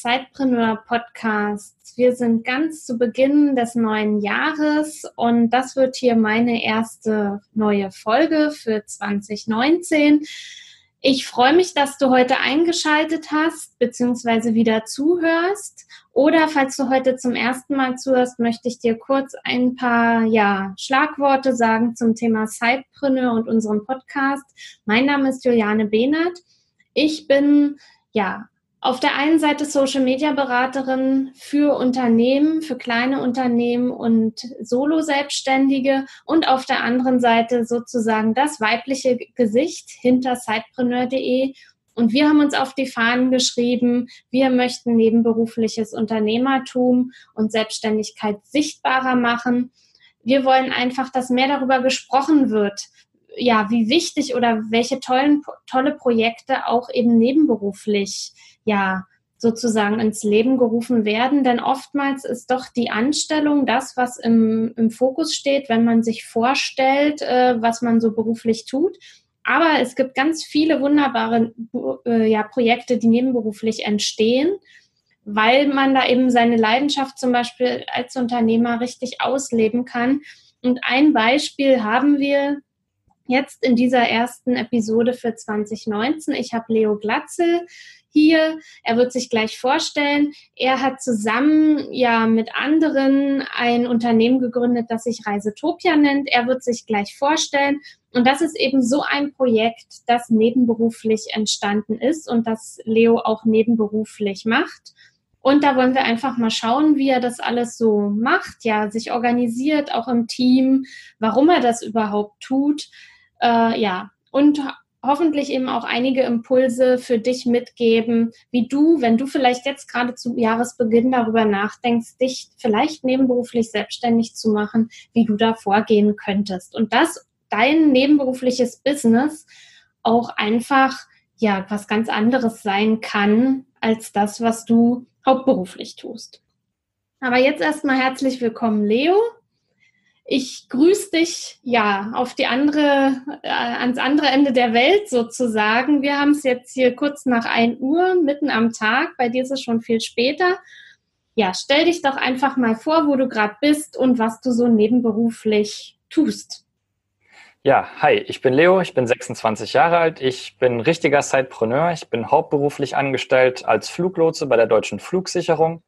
Zeitpreneur Podcasts. Wir sind ganz zu Beginn des neuen Jahres und das wird hier meine erste neue Folge für 2019. Ich freue mich, dass du heute eingeschaltet hast bzw. wieder zuhörst. Oder falls du heute zum ersten Mal zuhörst, möchte ich dir kurz ein paar ja, Schlagworte sagen zum Thema Sidepreneur und unserem Podcast. Mein Name ist Juliane Behnert. Ich bin ja auf der einen Seite Social Media Beraterin für Unternehmen, für kleine Unternehmen und Solo-Selbstständige und auf der anderen Seite sozusagen das weibliche Gesicht hinter sidepreneur.de. Und wir haben uns auf die Fahnen geschrieben, wir möchten nebenberufliches Unternehmertum und Selbstständigkeit sichtbarer machen. Wir wollen einfach, dass mehr darüber gesprochen wird, ja, wie wichtig oder welche tollen, tolle Projekte auch eben nebenberuflich, ja, sozusagen ins Leben gerufen werden. Denn oftmals ist doch die Anstellung das, was im, im Fokus steht, wenn man sich vorstellt, äh, was man so beruflich tut. Aber es gibt ganz viele wunderbare äh, ja, Projekte, die nebenberuflich entstehen, weil man da eben seine Leidenschaft zum Beispiel als Unternehmer richtig ausleben kann. Und ein Beispiel haben wir jetzt in dieser ersten Episode für 2019. Ich habe Leo Glatzel hier. Er wird sich gleich vorstellen. Er hat zusammen ja mit anderen ein Unternehmen gegründet, das sich Reisetopia nennt. Er wird sich gleich vorstellen. Und das ist eben so ein Projekt, das nebenberuflich entstanden ist und das Leo auch nebenberuflich macht. Und da wollen wir einfach mal schauen, wie er das alles so macht, ja, sich organisiert, auch im Team, warum er das überhaupt tut äh, ja, und hoffentlich eben auch einige Impulse für dich mitgeben, wie du, wenn du vielleicht jetzt gerade zu Jahresbeginn darüber nachdenkst, dich vielleicht nebenberuflich selbstständig zu machen, wie du da vorgehen könntest. Und dass dein nebenberufliches Business auch einfach ja was ganz anderes sein kann als das, was du hauptberuflich tust. Aber jetzt erstmal herzlich willkommen, Leo. Ich grüße dich ja auf die andere, äh, ans andere Ende der Welt sozusagen. Wir haben es jetzt hier kurz nach 1 Uhr, mitten am Tag. Bei dir ist es schon viel später. Ja, stell dich doch einfach mal vor, wo du gerade bist und was du so nebenberuflich tust. Ja, hi, ich bin Leo, ich bin 26 Jahre alt, ich bin richtiger Sidepreneur, ich bin hauptberuflich angestellt als Fluglotse bei der Deutschen Flugsicherung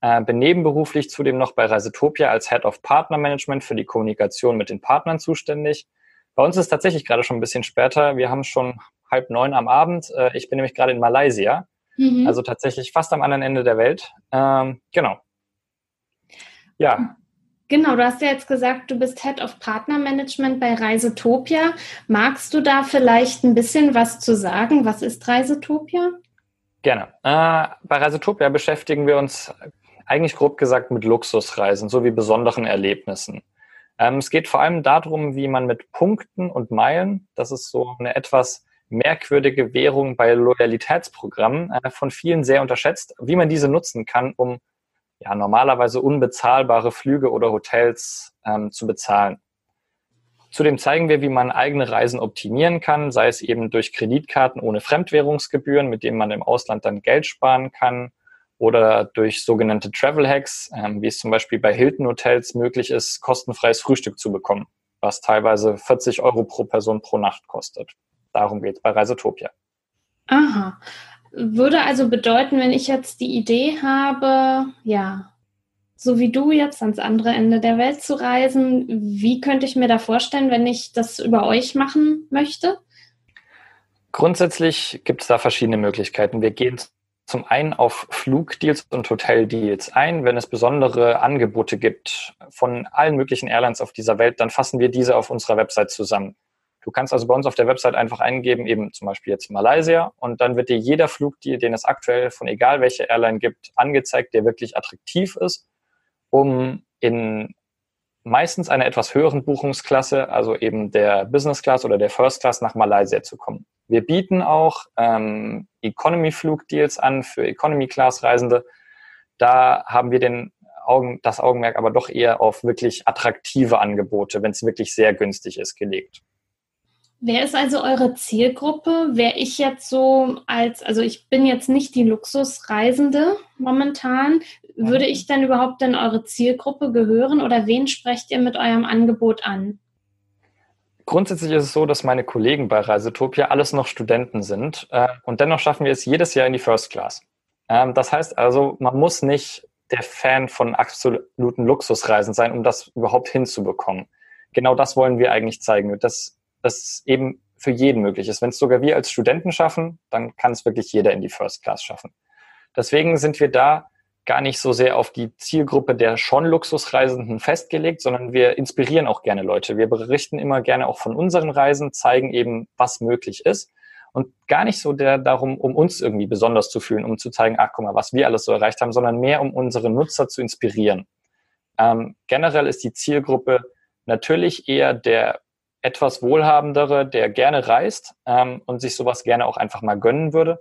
äh, bin nebenberuflich zudem noch bei Reisetopia als Head of Partner Management für die Kommunikation mit den Partnern zuständig. Bei uns ist tatsächlich gerade schon ein bisschen später. Wir haben schon halb neun am Abend. Äh, ich bin nämlich gerade in Malaysia, mhm. also tatsächlich fast am anderen Ende der Welt. Ähm, genau. Ja. Genau, du hast ja jetzt gesagt, du bist Head of Partner Management bei Reisetopia. Magst du da vielleicht ein bisschen was zu sagen? Was ist Reisetopia? Gerne. Äh, bei Reisetopia beschäftigen wir uns eigentlich grob gesagt mit Luxusreisen sowie besonderen Erlebnissen. Ähm, es geht vor allem darum, wie man mit Punkten und Meilen, das ist so eine etwas merkwürdige Währung bei Loyalitätsprogrammen, äh, von vielen sehr unterschätzt, wie man diese nutzen kann, um ja, normalerweise unbezahlbare Flüge oder Hotels ähm, zu bezahlen. Zudem zeigen wir, wie man eigene Reisen optimieren kann, sei es eben durch Kreditkarten ohne Fremdwährungsgebühren, mit denen man im Ausland dann Geld sparen kann, oder durch sogenannte Travel Hacks, ähm, wie es zum Beispiel bei Hilton Hotels möglich ist, kostenfreies Frühstück zu bekommen, was teilweise 40 Euro pro Person pro Nacht kostet. Darum geht es bei Reisetopia. Aha. Würde also bedeuten, wenn ich jetzt die Idee habe, ja, so wie du jetzt ans andere Ende der Welt zu reisen, wie könnte ich mir da vorstellen, wenn ich das über euch machen möchte? Grundsätzlich gibt es da verschiedene Möglichkeiten. Wir gehen zum einen auf Flugdeals und Hoteldeals ein. Wenn es besondere Angebote gibt von allen möglichen Airlines auf dieser Welt, dann fassen wir diese auf unserer Website zusammen. Du kannst also bei uns auf der Website einfach eingeben, eben zum Beispiel jetzt Malaysia, und dann wird dir jeder Flugdeal, den es aktuell von egal welcher Airline gibt, angezeigt, der wirklich attraktiv ist, um in meistens einer etwas höheren Buchungsklasse, also eben der Business Class oder der First Class nach Malaysia zu kommen. Wir bieten auch ähm, Economy-Flugdeals an für Economy-Class-Reisende. Da haben wir den Augen, das Augenmerk aber doch eher auf wirklich attraktive Angebote, wenn es wirklich sehr günstig ist, gelegt. Wer ist also eure Zielgruppe? Wäre ich jetzt so als, also ich bin jetzt nicht die Luxusreisende momentan, würde ich dann überhaupt in eure Zielgruppe gehören oder wen sprecht ihr mit eurem Angebot an? Grundsätzlich ist es so, dass meine Kollegen bei Reisetopia alles noch Studenten sind äh, und dennoch schaffen wir es jedes Jahr in die First Class. Ähm, das heißt also, man muss nicht der Fan von absoluten Luxusreisen sein, um das überhaupt hinzubekommen. Genau das wollen wir eigentlich zeigen, dass das eben für jeden möglich ist. Wenn es sogar wir als Studenten schaffen, dann kann es wirklich jeder in die First Class schaffen. Deswegen sind wir da gar nicht so sehr auf die Zielgruppe der schon Luxusreisenden festgelegt, sondern wir inspirieren auch gerne Leute. Wir berichten immer gerne auch von unseren Reisen, zeigen eben, was möglich ist und gar nicht so der darum, um uns irgendwie besonders zu fühlen, um zu zeigen, ach guck mal, was wir alles so erreicht haben, sondern mehr um unsere Nutzer zu inspirieren. Ähm, generell ist die Zielgruppe natürlich eher der etwas wohlhabendere, der gerne reist ähm, und sich sowas gerne auch einfach mal gönnen würde.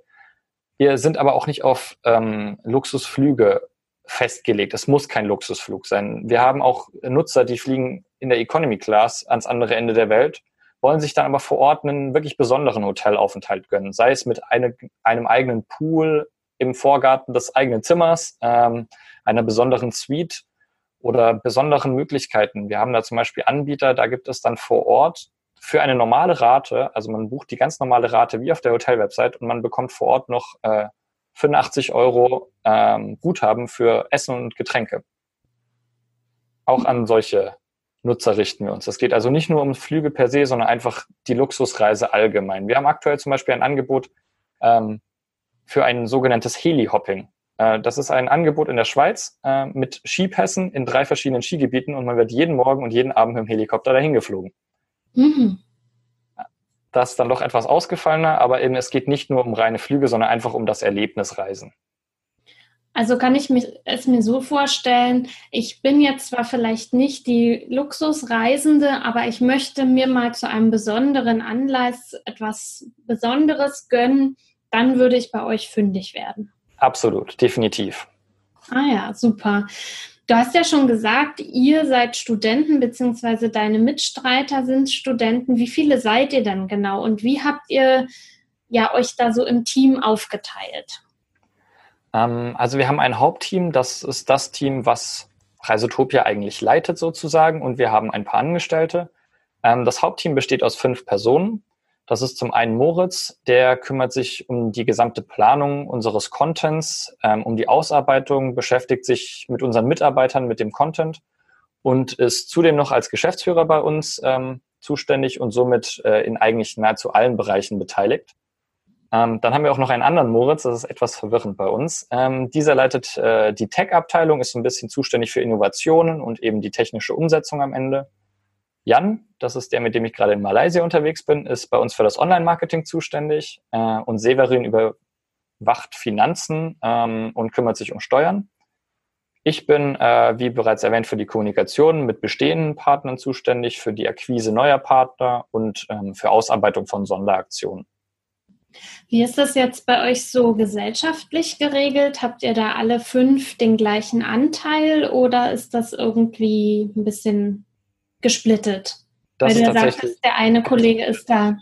Wir sind aber auch nicht auf ähm, Luxusflüge festgelegt. Es muss kein Luxusflug sein. Wir haben auch Nutzer, die fliegen in der Economy Class ans andere Ende der Welt, wollen sich dann aber vor Ort einen wirklich besonderen Hotelaufenthalt gönnen, sei es mit eine, einem eigenen Pool im Vorgarten des eigenen Zimmers, ähm, einer besonderen Suite oder besonderen Möglichkeiten. Wir haben da zum Beispiel Anbieter, da gibt es dann vor Ort für eine normale Rate, also man bucht die ganz normale Rate wie auf der Hotelwebsite und man bekommt vor Ort noch äh, 85 Euro ähm, Guthaben für Essen und Getränke. Auch an solche Nutzer richten wir uns. Das geht also nicht nur um Flüge per se, sondern einfach die Luxusreise allgemein. Wir haben aktuell zum Beispiel ein Angebot ähm, für ein sogenanntes Heli-Hopping. Äh, das ist ein Angebot in der Schweiz äh, mit Skipässen in drei verschiedenen Skigebieten und man wird jeden Morgen und jeden Abend mit dem Helikopter dahin geflogen. Mhm. Das ist dann doch etwas ausgefallener, aber eben es geht nicht nur um reine Flüge, sondern einfach um das Erlebnisreisen. Also kann ich mich, es mir so vorstellen, ich bin jetzt zwar vielleicht nicht die Luxusreisende, aber ich möchte mir mal zu einem besonderen Anlass etwas Besonderes gönnen, dann würde ich bei euch fündig werden. Absolut, definitiv. Ah ja, super. Du hast ja schon gesagt, ihr seid Studenten, beziehungsweise deine Mitstreiter sind Studenten. Wie viele seid ihr denn genau und wie habt ihr ja euch da so im Team aufgeteilt? Ähm, also wir haben ein Hauptteam, das ist das Team, was Reisetopia eigentlich leitet sozusagen und wir haben ein paar Angestellte. Ähm, das Hauptteam besteht aus fünf Personen. Das ist zum einen Moritz, der kümmert sich um die gesamte Planung unseres Contents, ähm, um die Ausarbeitung, beschäftigt sich mit unseren Mitarbeitern, mit dem Content und ist zudem noch als Geschäftsführer bei uns ähm, zuständig und somit äh, in eigentlich nahezu allen Bereichen beteiligt. Ähm, dann haben wir auch noch einen anderen Moritz, das ist etwas verwirrend bei uns. Ähm, dieser leitet äh, die Tech-Abteilung, ist ein bisschen zuständig für Innovationen und eben die technische Umsetzung am Ende. Jan, das ist der, mit dem ich gerade in Malaysia unterwegs bin, ist bei uns für das Online-Marketing zuständig äh, und Severin überwacht Finanzen ähm, und kümmert sich um Steuern. Ich bin, äh, wie bereits erwähnt, für die Kommunikation mit bestehenden Partnern zuständig, für die Akquise neuer Partner und ähm, für Ausarbeitung von Sonderaktionen. Wie ist das jetzt bei euch so gesellschaftlich geregelt? Habt ihr da alle fünf den gleichen Anteil oder ist das irgendwie ein bisschen gesplittet. Das Weil du ja sagtest, der eine Kollege ist da.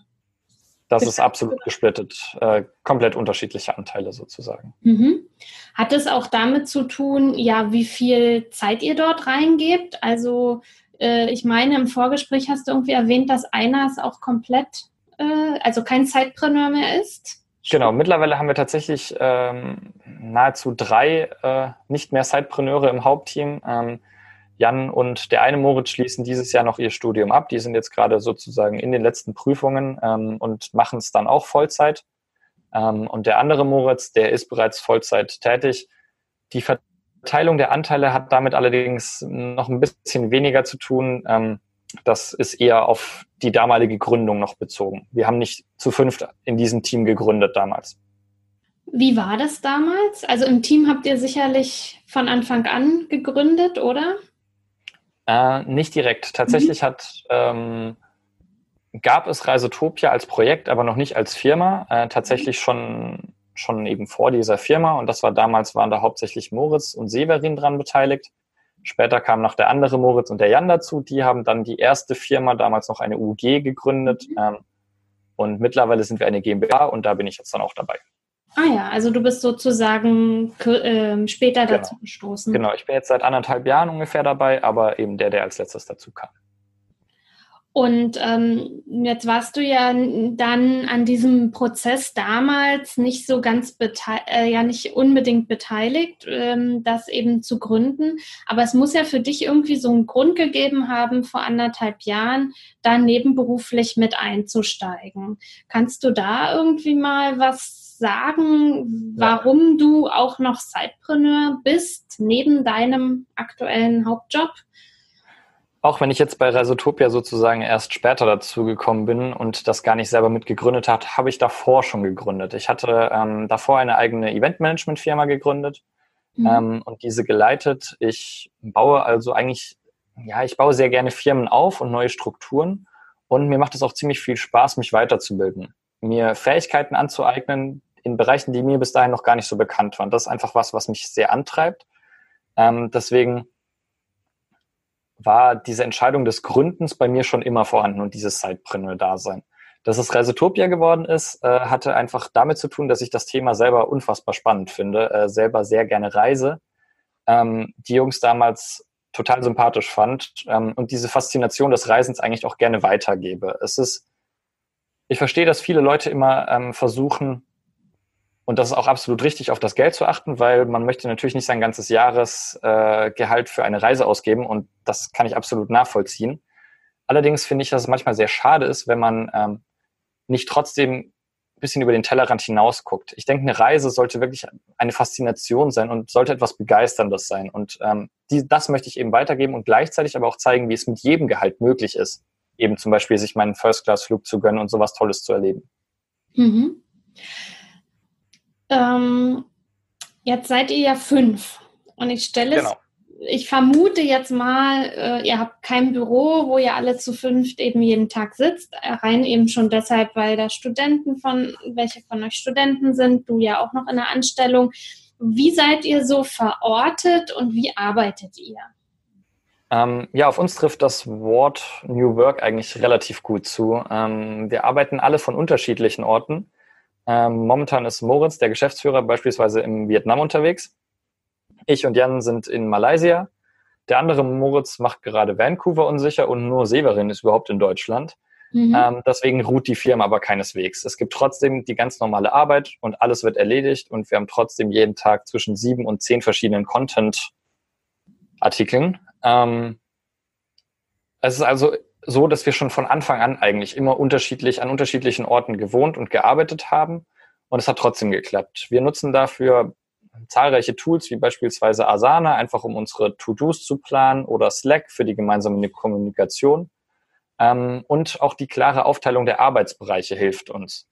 Das ist absolut gesplittet. Äh, komplett unterschiedliche Anteile sozusagen. Mhm. Hat es auch damit zu tun, ja, wie viel Zeit ihr dort reingebt? Also äh, ich meine, im Vorgespräch hast du irgendwie erwähnt, dass einer es auch komplett, äh, also kein Zeitpreneur mehr ist. Genau, mittlerweile haben wir tatsächlich ähm, nahezu drei äh, nicht mehr Zeitpreneure im Hauptteam. Ähm, Jan und der eine Moritz schließen dieses Jahr noch ihr Studium ab. Die sind jetzt gerade sozusagen in den letzten Prüfungen ähm, und machen es dann auch Vollzeit. Ähm, und der andere Moritz, der ist bereits Vollzeit tätig. Die Verteilung der Anteile hat damit allerdings noch ein bisschen weniger zu tun. Ähm, das ist eher auf die damalige Gründung noch bezogen. Wir haben nicht zu fünft in diesem Team gegründet damals. Wie war das damals? Also im Team habt ihr sicherlich von Anfang an gegründet, oder? Äh, nicht direkt. Tatsächlich mhm. hat ähm, gab es Reisetopia als Projekt, aber noch nicht als Firma. Äh, tatsächlich schon schon eben vor dieser Firma und das war damals waren da hauptsächlich Moritz und Severin dran beteiligt. Später kam noch der andere Moritz und der Jan dazu. Die haben dann die erste Firma, damals noch eine UG, gegründet. Mhm. Ähm, und mittlerweile sind wir eine GmbH und da bin ich jetzt dann auch dabei. Ah ja, also du bist sozusagen äh, später genau. dazu gestoßen. Genau, ich bin jetzt seit anderthalb Jahren ungefähr dabei, aber eben der, der als letztes dazu kam. Und ähm, jetzt warst du ja dann an diesem Prozess damals nicht so ganz äh, ja nicht unbedingt beteiligt, ähm, das eben zu gründen. Aber es muss ja für dich irgendwie so einen Grund gegeben haben, vor anderthalb Jahren da nebenberuflich mit einzusteigen. Kannst du da irgendwie mal was sagen, warum ja. du auch noch Sidepreneur bist, neben deinem aktuellen Hauptjob? Auch wenn ich jetzt bei Resotopia sozusagen erst später dazu gekommen bin und das gar nicht selber mitgegründet hat, habe ich davor schon gegründet. Ich hatte ähm, davor eine eigene Eventmanagement-Firma gegründet mhm. ähm, und diese geleitet. Ich baue also eigentlich, ja, ich baue sehr gerne Firmen auf und neue Strukturen und mir macht es auch ziemlich viel Spaß, mich weiterzubilden, mir Fähigkeiten anzueignen in Bereichen, die mir bis dahin noch gar nicht so bekannt waren. Das ist einfach was, was mich sehr antreibt. Ähm, deswegen war diese Entscheidung des Gründens bei mir schon immer vorhanden und dieses Sidepreneur-Dasein. Dass es Reisetopia geworden ist, äh, hatte einfach damit zu tun, dass ich das Thema selber unfassbar spannend finde, äh, selber sehr gerne reise. Ähm, die Jungs damals total sympathisch fand ähm, und diese Faszination des Reisens eigentlich auch gerne weitergebe. Es ist, ich verstehe, dass viele Leute immer ähm, versuchen, und das ist auch absolut richtig, auf das Geld zu achten, weil man möchte natürlich nicht sein ganzes Jahresgehalt äh, für eine Reise ausgeben und das kann ich absolut nachvollziehen. Allerdings finde ich, dass es manchmal sehr schade ist, wenn man ähm, nicht trotzdem ein bisschen über den Tellerrand hinaus guckt. Ich denke, eine Reise sollte wirklich eine Faszination sein und sollte etwas Begeisterndes sein. Und ähm, die, das möchte ich eben weitergeben und gleichzeitig aber auch zeigen, wie es mit jedem Gehalt möglich ist, eben zum Beispiel sich meinen First-Class-Flug zu gönnen und sowas Tolles zu erleben. Mhm. Ähm, jetzt seid ihr ja fünf. Und ich stelle genau. es, ich vermute jetzt mal, äh, ihr habt kein Büro, wo ihr alle zu fünft eben jeden Tag sitzt. Rein eben schon deshalb, weil da Studenten von, welche von euch Studenten sind, du ja auch noch in der Anstellung. Wie seid ihr so verortet und wie arbeitet ihr? Ähm, ja, auf uns trifft das Wort New Work eigentlich relativ gut zu. Ähm, wir arbeiten alle von unterschiedlichen Orten. Ähm, momentan ist Moritz, der Geschäftsführer, beispielsweise im Vietnam unterwegs. Ich und Jan sind in Malaysia. Der andere Moritz macht gerade Vancouver unsicher und nur Severin ist überhaupt in Deutschland. Mhm. Ähm, deswegen ruht die Firma aber keineswegs. Es gibt trotzdem die ganz normale Arbeit und alles wird erledigt und wir haben trotzdem jeden Tag zwischen sieben und zehn verschiedenen Content-Artikeln. Ähm, es ist also so, dass wir schon von Anfang an eigentlich immer unterschiedlich an unterschiedlichen Orten gewohnt und gearbeitet haben. Und es hat trotzdem geklappt. Wir nutzen dafür zahlreiche Tools, wie beispielsweise Asana, einfach um unsere To-Dos zu planen oder Slack für die gemeinsame Kommunikation. Ähm, und auch die klare Aufteilung der Arbeitsbereiche hilft uns.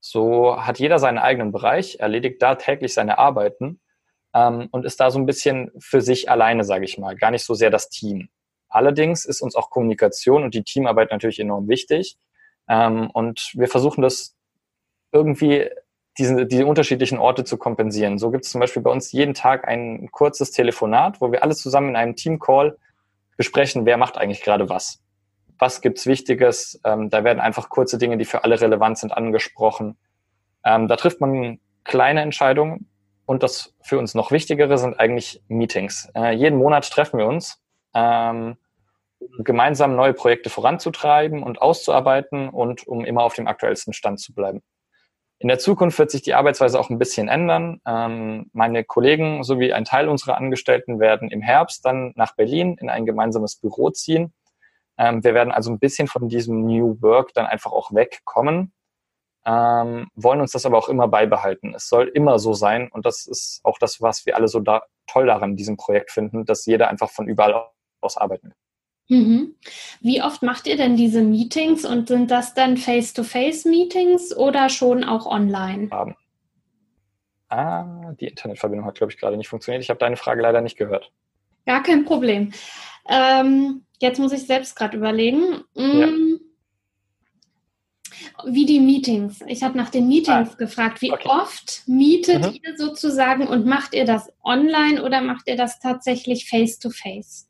So hat jeder seinen eigenen Bereich, erledigt da täglich seine Arbeiten ähm, und ist da so ein bisschen für sich alleine, sage ich mal, gar nicht so sehr das Team. Allerdings ist uns auch Kommunikation und die Teamarbeit natürlich enorm wichtig. Ähm, und wir versuchen das irgendwie diese, diese unterschiedlichen Orte zu kompensieren. So gibt es zum Beispiel bei uns jeden Tag ein kurzes Telefonat, wo wir alle zusammen in einem Teamcall besprechen, wer macht eigentlich gerade was. Was gibt's Wichtiges? Ähm, da werden einfach kurze Dinge, die für alle relevant sind, angesprochen. Ähm, da trifft man kleine Entscheidungen. Und das für uns noch Wichtigere sind eigentlich Meetings. Äh, jeden Monat treffen wir uns ähm, gemeinsam neue Projekte voranzutreiben und auszuarbeiten und um immer auf dem aktuellsten Stand zu bleiben. In der Zukunft wird sich die Arbeitsweise auch ein bisschen ändern. Ähm, meine Kollegen sowie ein Teil unserer Angestellten werden im Herbst dann nach Berlin in ein gemeinsames Büro ziehen. Ähm, wir werden also ein bisschen von diesem New Work dann einfach auch wegkommen, ähm, wollen uns das aber auch immer beibehalten. Es soll immer so sein und das ist auch das, was wir alle so da toll daran in diesem Projekt finden, dass jeder einfach von überall ausarbeiten. Mhm. Wie oft macht ihr denn diese Meetings und sind das dann Face-to-Face-Meetings oder schon auch online? Haben. Ah, die Internetverbindung hat, glaube ich, gerade nicht funktioniert. Ich habe deine Frage leider nicht gehört. Gar kein Problem. Ähm, jetzt muss ich selbst gerade überlegen. Mm, ja. Wie die Meetings. Ich habe nach den Meetings ah, gefragt. Wie okay. oft mietet mhm. ihr sozusagen und macht ihr das online oder macht ihr das tatsächlich face-to-face? -face?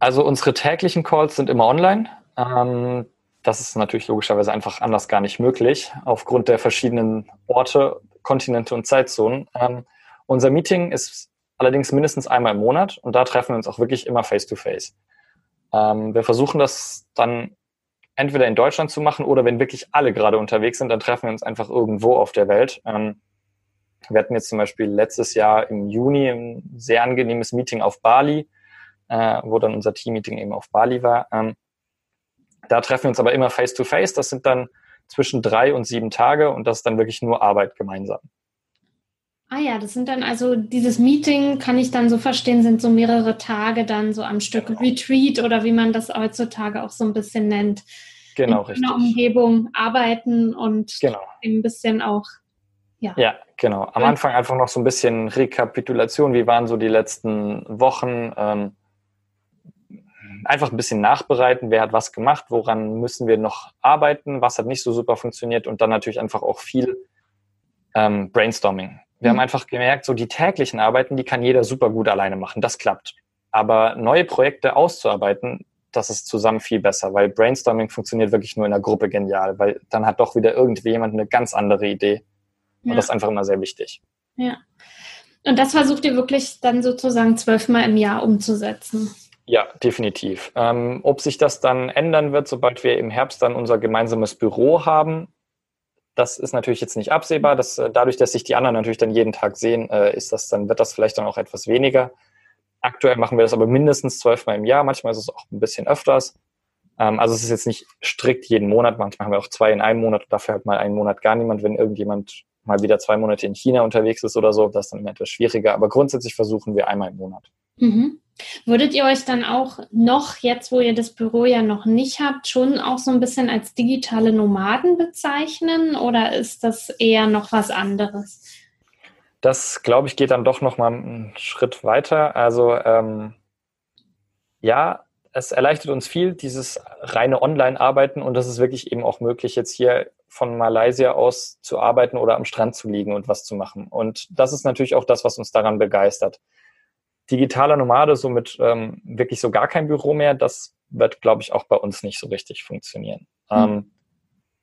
Also unsere täglichen Calls sind immer online. Ähm, das ist natürlich logischerweise einfach anders gar nicht möglich, aufgrund der verschiedenen Orte, Kontinente und Zeitzonen. Ähm, unser Meeting ist allerdings mindestens einmal im Monat und da treffen wir uns auch wirklich immer face-to-face. Ähm, wir versuchen das dann entweder in Deutschland zu machen oder wenn wirklich alle gerade unterwegs sind, dann treffen wir uns einfach irgendwo auf der Welt. Ähm, wir hatten jetzt zum Beispiel letztes Jahr im Juni ein sehr angenehmes Meeting auf Bali, äh, wo dann unser Team-Meeting eben auf Bali war. Ähm, da treffen wir uns aber immer face-to-face. -face. Das sind dann zwischen drei und sieben Tage und das ist dann wirklich nur Arbeit gemeinsam. Ah ja, das sind dann also dieses Meeting, kann ich dann so verstehen, sind so mehrere Tage dann so am Stück genau. Retreat oder wie man das heutzutage auch so ein bisschen nennt. Genau, in richtig. In der Umgebung arbeiten und genau. ein bisschen auch, ja. Ja, genau. Am Anfang einfach noch so ein bisschen Rekapitulation, wie waren so die letzten Wochen, ähm, einfach ein bisschen nachbereiten, wer hat was gemacht, woran müssen wir noch arbeiten, was hat nicht so super funktioniert und dann natürlich einfach auch viel ähm, Brainstorming. Wir mhm. haben einfach gemerkt, so die täglichen Arbeiten, die kann jeder super gut alleine machen. Das klappt. Aber neue Projekte auszuarbeiten, das ist zusammen viel besser, weil Brainstorming funktioniert wirklich nur in der Gruppe genial, weil dann hat doch wieder irgendwie jemand eine ganz andere Idee. Und ja. das ist einfach immer sehr wichtig. Ja. Und das versucht ihr wirklich dann sozusagen zwölfmal im Jahr umzusetzen. Ja, definitiv. Ähm, ob sich das dann ändern wird, sobald wir im Herbst dann unser gemeinsames Büro haben, das ist natürlich jetzt nicht absehbar. Dass, äh, dadurch, dass sich die anderen natürlich dann jeden Tag sehen, äh, ist das dann, wird das vielleicht dann auch etwas weniger. Aktuell machen wir das aber mindestens zwölfmal im Jahr. Manchmal ist es auch ein bisschen öfters. Ähm, also es ist jetzt nicht strikt jeden Monat. Manchmal haben wir auch zwei in einem Monat. Dafür hat mal einen Monat gar niemand, wenn irgendjemand mal wieder zwei Monate in China unterwegs ist oder so. Das ist dann etwas schwieriger. Aber grundsätzlich versuchen wir einmal im Monat. Mhm. Würdet ihr euch dann auch noch, jetzt wo ihr das Büro ja noch nicht habt, schon auch so ein bisschen als digitale Nomaden bezeichnen oder ist das eher noch was anderes? Das, glaube ich, geht dann doch noch mal einen Schritt weiter. Also ähm, ja, es erleichtert uns viel, dieses reine Online-Arbeiten und das ist wirklich eben auch möglich, jetzt hier von Malaysia aus zu arbeiten oder am Strand zu liegen und was zu machen. Und das ist natürlich auch das, was uns daran begeistert digitaler Nomade, so mit ähm, wirklich so gar kein Büro mehr, das wird, glaube ich, auch bei uns nicht so richtig funktionieren. Mhm. Ähm,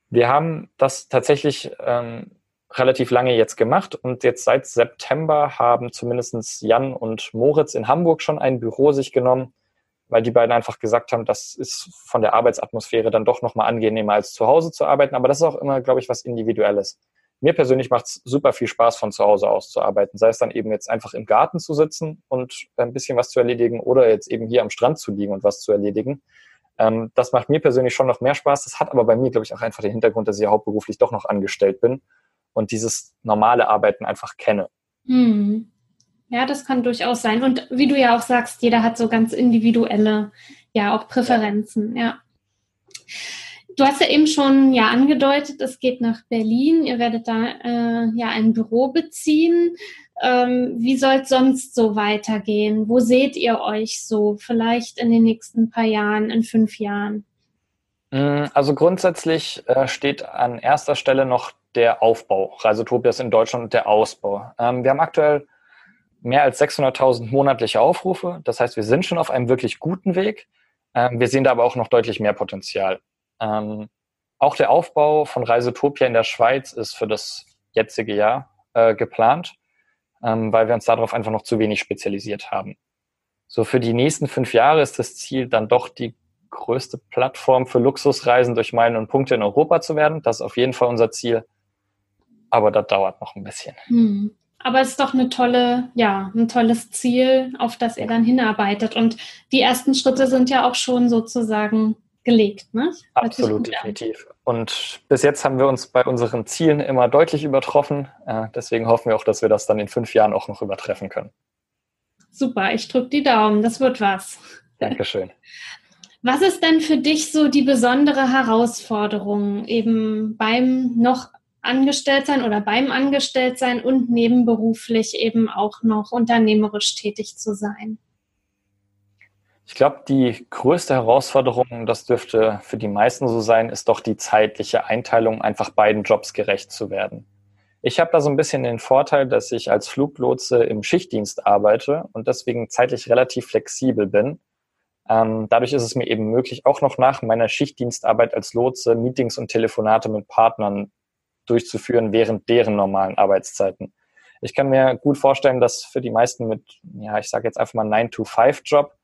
wir haben das tatsächlich ähm, relativ lange jetzt gemacht und jetzt seit September haben zumindest Jan und Moritz in Hamburg schon ein Büro sich genommen, weil die beiden einfach gesagt haben, das ist von der Arbeitsatmosphäre dann doch nochmal angenehmer als zu Hause zu arbeiten. Aber das ist auch immer, glaube ich, was Individuelles mir persönlich macht es super viel Spaß, von zu Hause aus zu arbeiten. Sei es dann eben jetzt einfach im Garten zu sitzen und ein bisschen was zu erledigen oder jetzt eben hier am Strand zu liegen und was zu erledigen. Ähm, das macht mir persönlich schon noch mehr Spaß. Das hat aber bei mir, glaube ich, auch einfach den Hintergrund, dass ich ja hauptberuflich doch noch angestellt bin und dieses normale Arbeiten einfach kenne. Hm. Ja, das kann durchaus sein. Und wie du ja auch sagst, jeder hat so ganz individuelle, ja, auch Präferenzen, ja. ja. Du hast ja eben schon ja angedeutet, es geht nach Berlin. Ihr werdet da äh, ja ein Büro beziehen. Ähm, wie soll es sonst so weitergehen? Wo seht ihr euch so vielleicht in den nächsten paar Jahren, in fünf Jahren? Mm, also grundsätzlich äh, steht an erster Stelle noch der Aufbau Reisetopias in Deutschland und der Ausbau. Ähm, wir haben aktuell mehr als 600.000 monatliche Aufrufe. Das heißt, wir sind schon auf einem wirklich guten Weg. Ähm, wir sehen da aber auch noch deutlich mehr Potenzial. Ähm, auch der Aufbau von Reisetopia in der Schweiz ist für das jetzige Jahr äh, geplant, ähm, weil wir uns darauf einfach noch zu wenig spezialisiert haben. So für die nächsten fünf Jahre ist das Ziel dann doch die größte Plattform für Luxusreisen durch Meilen und Punkte in Europa zu werden. Das ist auf jeden Fall unser Ziel. Aber das dauert noch ein bisschen. Hm. Aber es ist doch eine tolle, ja, ein tolles Ziel, auf das ihr dann hinarbeitet. Und die ersten Schritte sind ja auch schon sozusagen gelegt. Ne? Absolut, definitiv. Und bis jetzt haben wir uns bei unseren Zielen immer deutlich übertroffen. Äh, deswegen hoffen wir auch, dass wir das dann in fünf Jahren auch noch übertreffen können. Super, ich drücke die Daumen. Das wird was. Dankeschön. Was ist denn für dich so die besondere Herausforderung eben beim noch Angestelltsein oder beim Angestelltsein und nebenberuflich eben auch noch unternehmerisch tätig zu sein? Ich glaube, die größte Herausforderung, das dürfte für die meisten so sein, ist doch die zeitliche Einteilung, einfach beiden Jobs gerecht zu werden. Ich habe da so ein bisschen den Vorteil, dass ich als Fluglotse im Schichtdienst arbeite und deswegen zeitlich relativ flexibel bin. Ähm, dadurch ist es mir eben möglich, auch noch nach meiner Schichtdienstarbeit als Lotse Meetings und Telefonate mit Partnern durchzuführen während deren normalen Arbeitszeiten. Ich kann mir gut vorstellen, dass für die meisten mit, ja, ich sage jetzt einfach mal 9-to-5-Job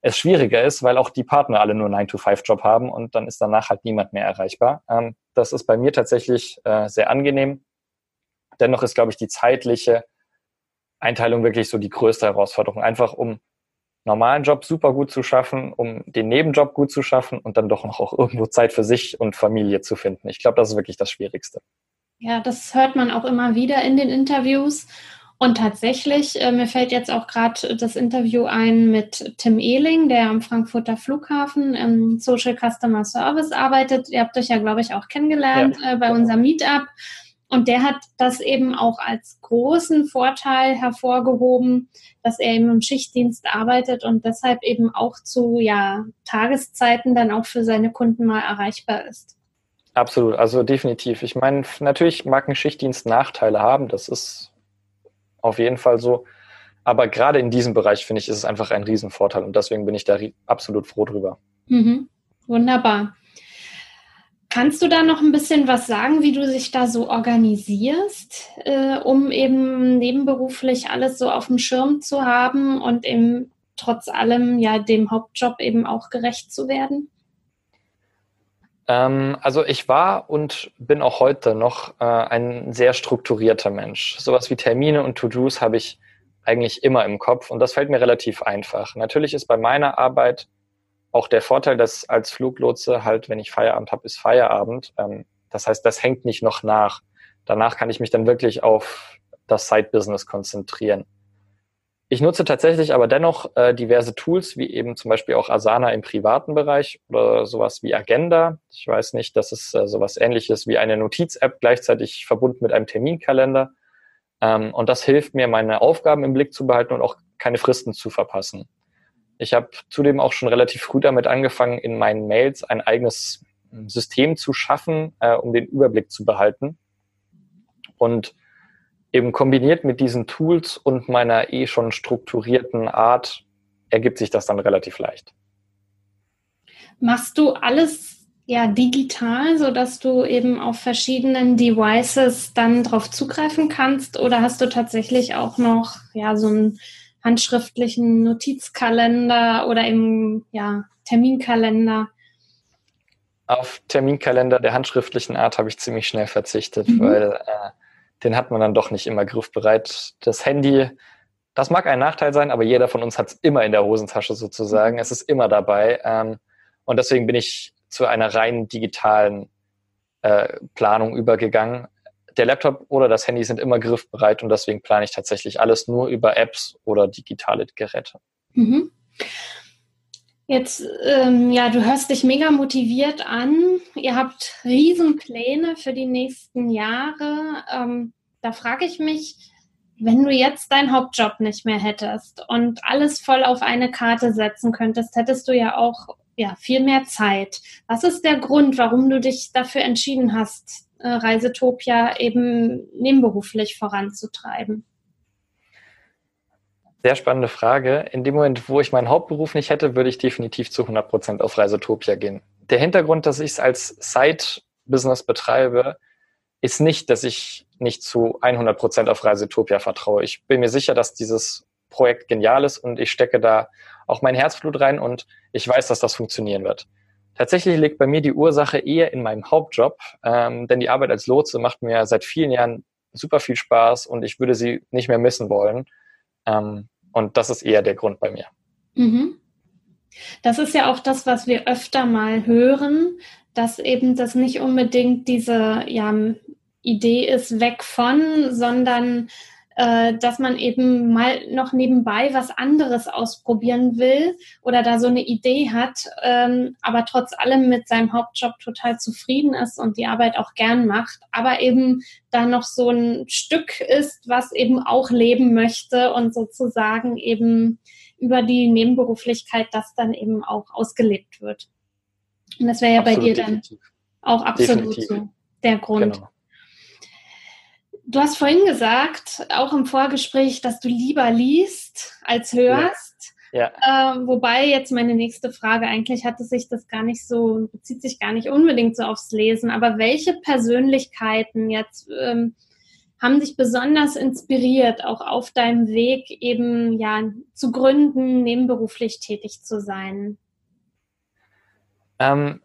es schwieriger ist, weil auch die Partner alle nur 9-to-5-Job haben und dann ist danach halt niemand mehr erreichbar. Ähm, das ist bei mir tatsächlich äh, sehr angenehm. Dennoch ist, glaube ich, die zeitliche Einteilung wirklich so die größte Herausforderung. Einfach um normalen Job super gut zu schaffen, um den Nebenjob gut zu schaffen und dann doch noch auch irgendwo Zeit für sich und Familie zu finden. Ich glaube, das ist wirklich das Schwierigste. Ja, das hört man auch immer wieder in den Interviews. Und tatsächlich, äh, mir fällt jetzt auch gerade das Interview ein mit Tim Ehling, der am Frankfurter Flughafen im Social Customer Service arbeitet. Ihr habt euch ja, glaube ich, auch kennengelernt ja. äh, bei unserem Meetup. Und der hat das eben auch als großen Vorteil hervorgehoben, dass er eben im Schichtdienst arbeitet und deshalb eben auch zu ja, Tageszeiten dann auch für seine Kunden mal erreichbar ist. Absolut, also definitiv. Ich meine, natürlich mag ein Schichtdienst Nachteile haben, das ist auf jeden Fall so. Aber gerade in diesem Bereich, finde ich, ist es einfach ein Riesenvorteil und deswegen bin ich da absolut froh drüber. Mhm. Wunderbar. Kannst du da noch ein bisschen was sagen, wie du dich da so organisierst, äh, um eben nebenberuflich alles so auf dem Schirm zu haben und eben trotz allem ja dem Hauptjob eben auch gerecht zu werden? Ähm, also ich war und bin auch heute noch äh, ein sehr strukturierter Mensch. Sowas wie Termine und To-Dos habe ich eigentlich immer im Kopf und das fällt mir relativ einfach. Natürlich ist bei meiner Arbeit auch der Vorteil, dass als Fluglotse halt, wenn ich Feierabend habe, ist Feierabend. Ähm, das heißt, das hängt nicht noch nach. Danach kann ich mich dann wirklich auf das Side-Business konzentrieren. Ich nutze tatsächlich aber dennoch äh, diverse Tools, wie eben zum Beispiel auch Asana im privaten Bereich oder sowas wie Agenda. Ich weiß nicht, das ist äh, sowas ähnliches wie eine Notiz-App gleichzeitig verbunden mit einem Terminkalender. Ähm, und das hilft mir, meine Aufgaben im Blick zu behalten und auch keine Fristen zu verpassen. Ich habe zudem auch schon relativ früh damit angefangen, in meinen Mails ein eigenes System zu schaffen, äh, um den Überblick zu behalten. Und eben kombiniert mit diesen Tools und meiner eh schon strukturierten Art ergibt sich das dann relativ leicht. Machst du alles ja digital, so dass du eben auf verschiedenen Devices dann drauf zugreifen kannst oder hast du tatsächlich auch noch ja so einen handschriftlichen Notizkalender oder im ja, Terminkalender? Auf Terminkalender der handschriftlichen Art habe ich ziemlich schnell verzichtet, mhm. weil äh, den hat man dann doch nicht immer griffbereit. Das Handy, das mag ein Nachteil sein, aber jeder von uns hat es immer in der Hosentasche sozusagen. Es ist immer dabei. Ähm, und deswegen bin ich zu einer rein digitalen äh, Planung übergegangen der Laptop oder das Handy sind immer griffbereit und deswegen plane ich tatsächlich alles nur über Apps oder digitale Geräte. Mhm. Jetzt, ähm, ja, du hörst dich mega motiviert an. Ihr habt Riesenpläne für die nächsten Jahre. Ähm, da frage ich mich, wenn du jetzt deinen Hauptjob nicht mehr hättest und alles voll auf eine Karte setzen könntest, hättest du ja auch ja, viel mehr Zeit. Was ist der Grund, warum du dich dafür entschieden hast, äh, Reisetopia eben nebenberuflich voranzutreiben? Sehr spannende Frage. In dem Moment, wo ich meinen Hauptberuf nicht hätte, würde ich definitiv zu 100 Prozent auf Reisetopia gehen. Der Hintergrund, dass ich es als Side-Business betreibe, ist nicht, dass ich nicht zu 100 Prozent auf Reisetopia vertraue. Ich bin mir sicher, dass dieses Projekt genial ist und ich stecke da auch mein Herzblut rein und ich weiß, dass das funktionieren wird. Tatsächlich liegt bei mir die Ursache eher in meinem Hauptjob, ähm, denn die Arbeit als Lotse macht mir seit vielen Jahren super viel Spaß und ich würde sie nicht mehr missen wollen. Ähm, und das ist eher der Grund bei mir. Mhm. Das ist ja auch das, was wir öfter mal hören, dass eben das nicht unbedingt diese ja, Idee ist weg von, sondern dass man eben mal noch nebenbei was anderes ausprobieren will oder da so eine Idee hat, ähm, aber trotz allem mit seinem Hauptjob total zufrieden ist und die Arbeit auch gern macht, aber eben da noch so ein Stück ist, was eben auch leben möchte und sozusagen eben über die Nebenberuflichkeit das dann eben auch ausgelebt wird. Und das wäre ja absolut, bei dir dann definitiv. auch absolut so der Grund. Genau. Du hast vorhin gesagt, auch im Vorgespräch, dass du lieber liest als hörst. Ja. ja. Äh, wobei jetzt meine nächste Frage, eigentlich hatte sich das gar nicht so, bezieht sich gar nicht unbedingt so aufs Lesen, aber welche Persönlichkeiten jetzt ähm, haben dich besonders inspiriert, auch auf deinem Weg eben ja zu gründen, nebenberuflich tätig zu sein? Ähm,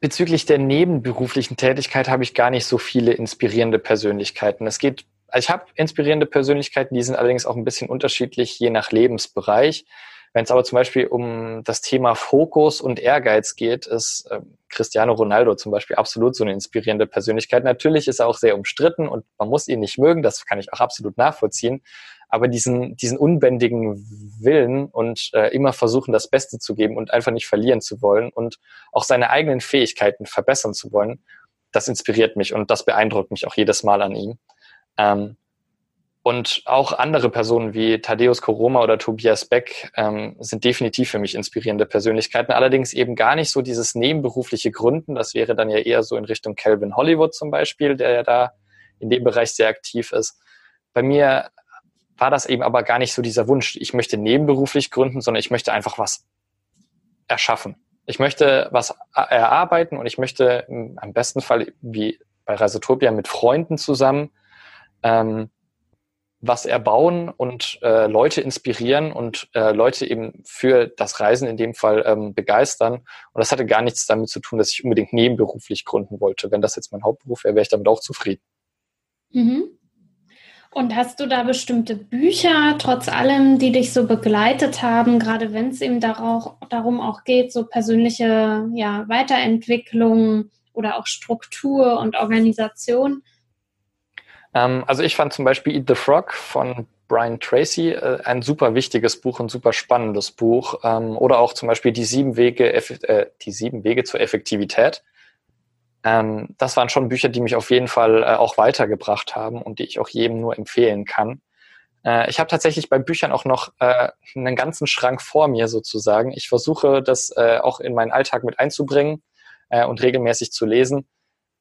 bezüglich der nebenberuflichen Tätigkeit habe ich gar nicht so viele inspirierende Persönlichkeiten. Es geht, also ich habe inspirierende Persönlichkeiten, die sind allerdings auch ein bisschen unterschiedlich, je nach Lebensbereich. Wenn es aber zum Beispiel um das Thema Fokus und Ehrgeiz geht, ist äh, Cristiano Ronaldo zum Beispiel absolut so eine inspirierende Persönlichkeit. Natürlich ist er auch sehr umstritten und man muss ihn nicht mögen, das kann ich auch absolut nachvollziehen aber diesen, diesen unbändigen Willen und äh, immer versuchen, das Beste zu geben und einfach nicht verlieren zu wollen und auch seine eigenen Fähigkeiten verbessern zu wollen, das inspiriert mich und das beeindruckt mich auch jedes Mal an ihm. Ähm, und auch andere Personen wie Thaddeus Koroma oder Tobias Beck ähm, sind definitiv für mich inspirierende Persönlichkeiten. Allerdings eben gar nicht so dieses nebenberufliche Gründen. Das wäre dann ja eher so in Richtung Calvin Hollywood zum Beispiel, der ja da in dem Bereich sehr aktiv ist. Bei mir war das eben aber gar nicht so dieser Wunsch, ich möchte nebenberuflich gründen, sondern ich möchte einfach was erschaffen. Ich möchte was erarbeiten und ich möchte am besten Fall, wie bei Reisetopia, mit Freunden zusammen ähm, was erbauen und äh, Leute inspirieren und äh, Leute eben für das Reisen in dem Fall ähm, begeistern. Und das hatte gar nichts damit zu tun, dass ich unbedingt nebenberuflich gründen wollte. Wenn das jetzt mein Hauptberuf wäre, wäre ich damit auch zufrieden. Mhm. Und hast du da bestimmte Bücher, trotz allem, die dich so begleitet haben, gerade wenn es eben darauf, darum auch geht, so persönliche ja, Weiterentwicklung oder auch Struktur und Organisation? Ähm, also ich fand zum Beispiel Eat the Frog von Brian Tracy äh, ein super wichtiges Buch und super spannendes Buch. Ähm, oder auch zum Beispiel die sieben Wege, äh, die sieben Wege zur Effektivität ähm, das waren schon Bücher, die mich auf jeden Fall äh, auch weitergebracht haben und die ich auch jedem nur empfehlen kann. Äh, ich habe tatsächlich bei Büchern auch noch äh, einen ganzen Schrank vor mir sozusagen. Ich versuche das äh, auch in meinen Alltag mit einzubringen äh, und regelmäßig zu lesen.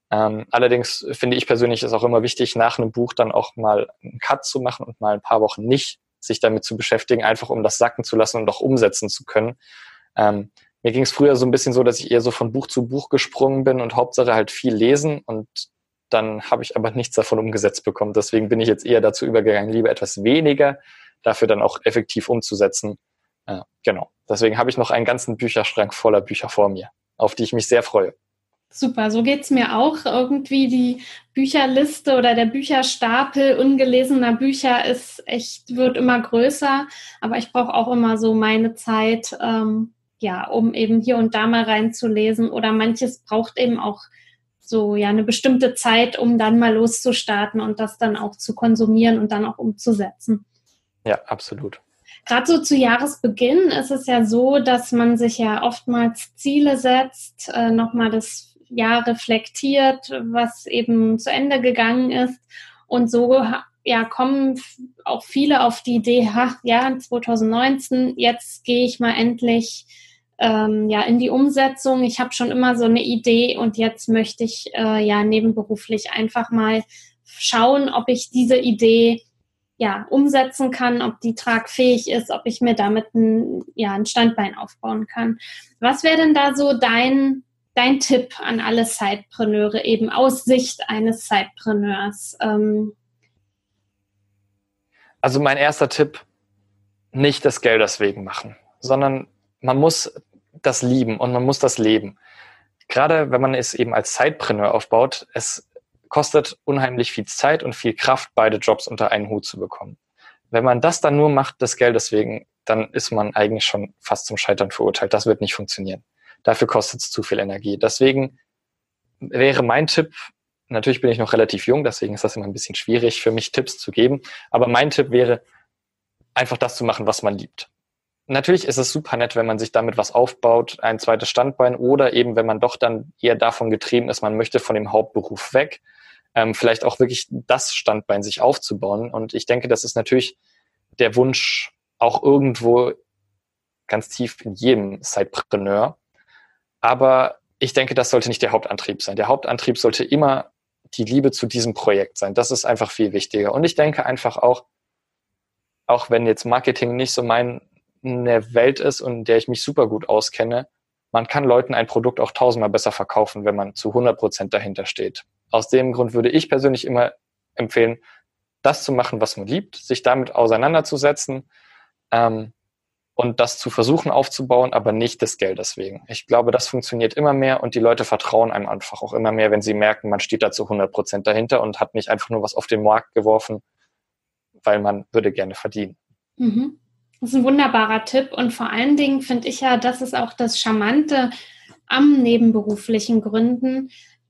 Ähm, allerdings finde ich persönlich ist auch immer wichtig, nach einem Buch dann auch mal einen Cut zu machen und mal ein paar Wochen nicht sich damit zu beschäftigen, einfach um das sacken zu lassen und auch umsetzen zu können. Ähm, mir ging es früher so ein bisschen so, dass ich eher so von Buch zu Buch gesprungen bin und Hauptsache halt viel lesen und dann habe ich aber nichts davon umgesetzt bekommen. Deswegen bin ich jetzt eher dazu übergegangen, lieber etwas weniger, dafür dann auch effektiv umzusetzen. Ja, genau. Deswegen habe ich noch einen ganzen Bücherschrank voller Bücher vor mir, auf die ich mich sehr freue. Super, so geht es mir auch. Irgendwie die Bücherliste oder der Bücherstapel ungelesener Bücher ist echt, wird immer größer, aber ich brauche auch immer so meine Zeit, ähm, ja, um eben hier und da mal reinzulesen oder manches braucht eben auch so ja eine bestimmte Zeit, um dann mal loszustarten und das dann auch zu konsumieren und dann auch umzusetzen. Ja, absolut. Gerade so zu Jahresbeginn ist es ja so, dass man sich ja oftmals Ziele setzt, äh, nochmal das Jahr reflektiert, was eben zu Ende gegangen ist. Und so ja, kommen auch viele auf die Idee, ha, ja, 2019, jetzt gehe ich mal endlich ähm, ja in die Umsetzung. Ich habe schon immer so eine Idee und jetzt möchte ich äh, ja nebenberuflich einfach mal schauen, ob ich diese Idee ja umsetzen kann, ob die tragfähig ist, ob ich mir damit ein, ja, ein Standbein aufbauen kann. Was wäre denn da so dein dein Tipp an alle Sidepreneure eben aus Sicht eines Sidepreneurs? Ähm also mein erster Tipp, nicht das Geld deswegen machen, sondern man muss das lieben und man muss das leben. Gerade wenn man es eben als Zeitpreneur aufbaut, es kostet unheimlich viel Zeit und viel Kraft, beide Jobs unter einen Hut zu bekommen. Wenn man das dann nur macht, das Geld deswegen, dann ist man eigentlich schon fast zum Scheitern verurteilt. Das wird nicht funktionieren. Dafür kostet es zu viel Energie. Deswegen wäre mein Tipp, natürlich bin ich noch relativ jung, deswegen ist das immer ein bisschen schwierig für mich, Tipps zu geben. Aber mein Tipp wäre, einfach das zu machen, was man liebt. Natürlich ist es super nett, wenn man sich damit was aufbaut, ein zweites Standbein oder eben, wenn man doch dann eher davon getrieben ist, man möchte von dem Hauptberuf weg, ähm, vielleicht auch wirklich das Standbein sich aufzubauen. Und ich denke, das ist natürlich der Wunsch auch irgendwo ganz tief in jedem Sidepreneur. Aber ich denke, das sollte nicht der Hauptantrieb sein. Der Hauptantrieb sollte immer die Liebe zu diesem Projekt sein. Das ist einfach viel wichtiger. Und ich denke einfach auch, auch wenn jetzt Marketing nicht so meine Welt ist und in der ich mich super gut auskenne, man kann Leuten ein Produkt auch tausendmal besser verkaufen, wenn man zu 100 Prozent dahinter steht. Aus dem Grund würde ich persönlich immer empfehlen, das zu machen, was man liebt, sich damit auseinanderzusetzen ähm, und das zu versuchen aufzubauen, aber nicht des Geldes wegen. Ich glaube, das funktioniert immer mehr und die Leute vertrauen einem einfach auch immer mehr, wenn sie merken, man steht da zu 100 Prozent dahinter und hat nicht einfach nur was auf den Markt geworfen, weil man würde gerne verdienen. Mhm. Das ist ein wunderbarer Tipp und vor allen Dingen finde ich ja, das ist auch das Charmante am nebenberuflichen Gründen,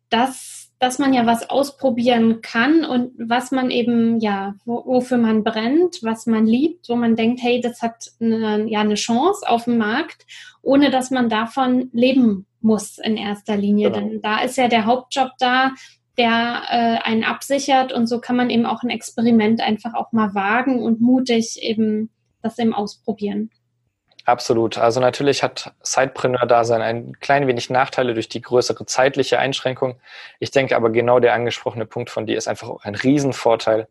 dass, dass man ja was ausprobieren kann und was man eben, ja, wofür man brennt, was man liebt, wo man denkt, hey, das hat eine, ja eine Chance auf dem Markt, ohne dass man davon leben muss in erster Linie. Genau. Denn da ist ja der Hauptjob da, der äh, einen absichert und so kann man eben auch ein Experiment einfach auch mal wagen und mutig eben das eben ausprobieren. Absolut. Also natürlich hat Sidepreneur-Dasein ein klein wenig Nachteile durch die größere zeitliche Einschränkung. Ich denke aber genau der angesprochene Punkt von dir ist einfach auch ein Riesenvorteil.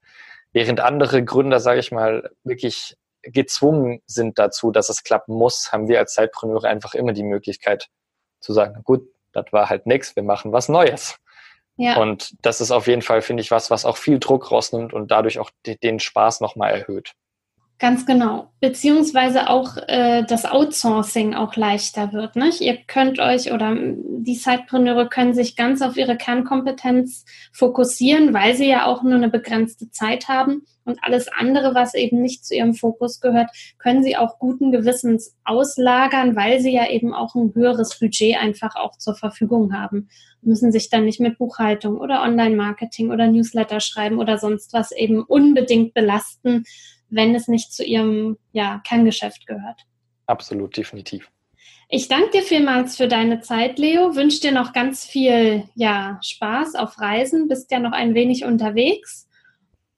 Während andere Gründer, sage ich mal, wirklich gezwungen sind dazu, dass es klappen muss, haben wir als Zeitpreneure einfach immer die Möglichkeit zu sagen, gut, das war halt nichts, wir machen was Neues. Ja. Und das ist auf jeden Fall, finde ich, was, was auch viel Druck rausnimmt und dadurch auch den Spaß nochmal erhöht. Ganz genau. Beziehungsweise auch äh, das Outsourcing auch leichter wird. Nicht? Ihr könnt euch oder die Sidepreneure können sich ganz auf ihre Kernkompetenz fokussieren, weil sie ja auch nur eine begrenzte Zeit haben. Und alles andere, was eben nicht zu ihrem Fokus gehört, können sie auch guten Gewissens auslagern, weil sie ja eben auch ein höheres Budget einfach auch zur Verfügung haben. Müssen sich dann nicht mit Buchhaltung oder Online-Marketing oder Newsletter schreiben oder sonst was eben unbedingt belasten wenn es nicht zu ihrem ja, Kerngeschäft gehört. Absolut, definitiv. Ich danke dir vielmals für deine Zeit, Leo. Wünsche dir noch ganz viel ja, Spaß auf Reisen. Bist ja noch ein wenig unterwegs.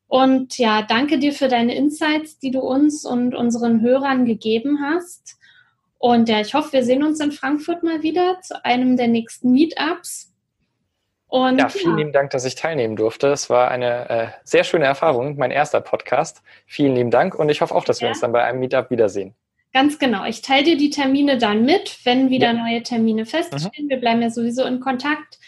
Und ja, danke dir für deine Insights, die du uns und unseren Hörern gegeben hast. Und ja, ich hoffe, wir sehen uns in Frankfurt mal wieder zu einem der nächsten Meetups. Und, ja, vielen ja. lieben Dank, dass ich teilnehmen durfte. Es war eine äh, sehr schöne Erfahrung, mein erster Podcast. Vielen lieben Dank und ich hoffe auch, dass wir uns dann bei einem Meetup wiedersehen. Ganz genau. Ich teile dir die Termine dann mit, wenn wieder ja. neue Termine feststehen. Mhm. Wir bleiben ja sowieso in Kontakt.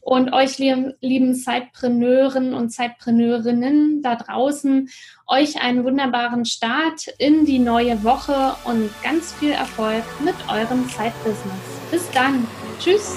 Und euch, lieben, lieben Zeitpreneuren und Zeitpreneurinnen da draußen, euch einen wunderbaren Start in die neue Woche und ganz viel Erfolg mit eurem Zeitbusiness. Bis dann. Tschüss.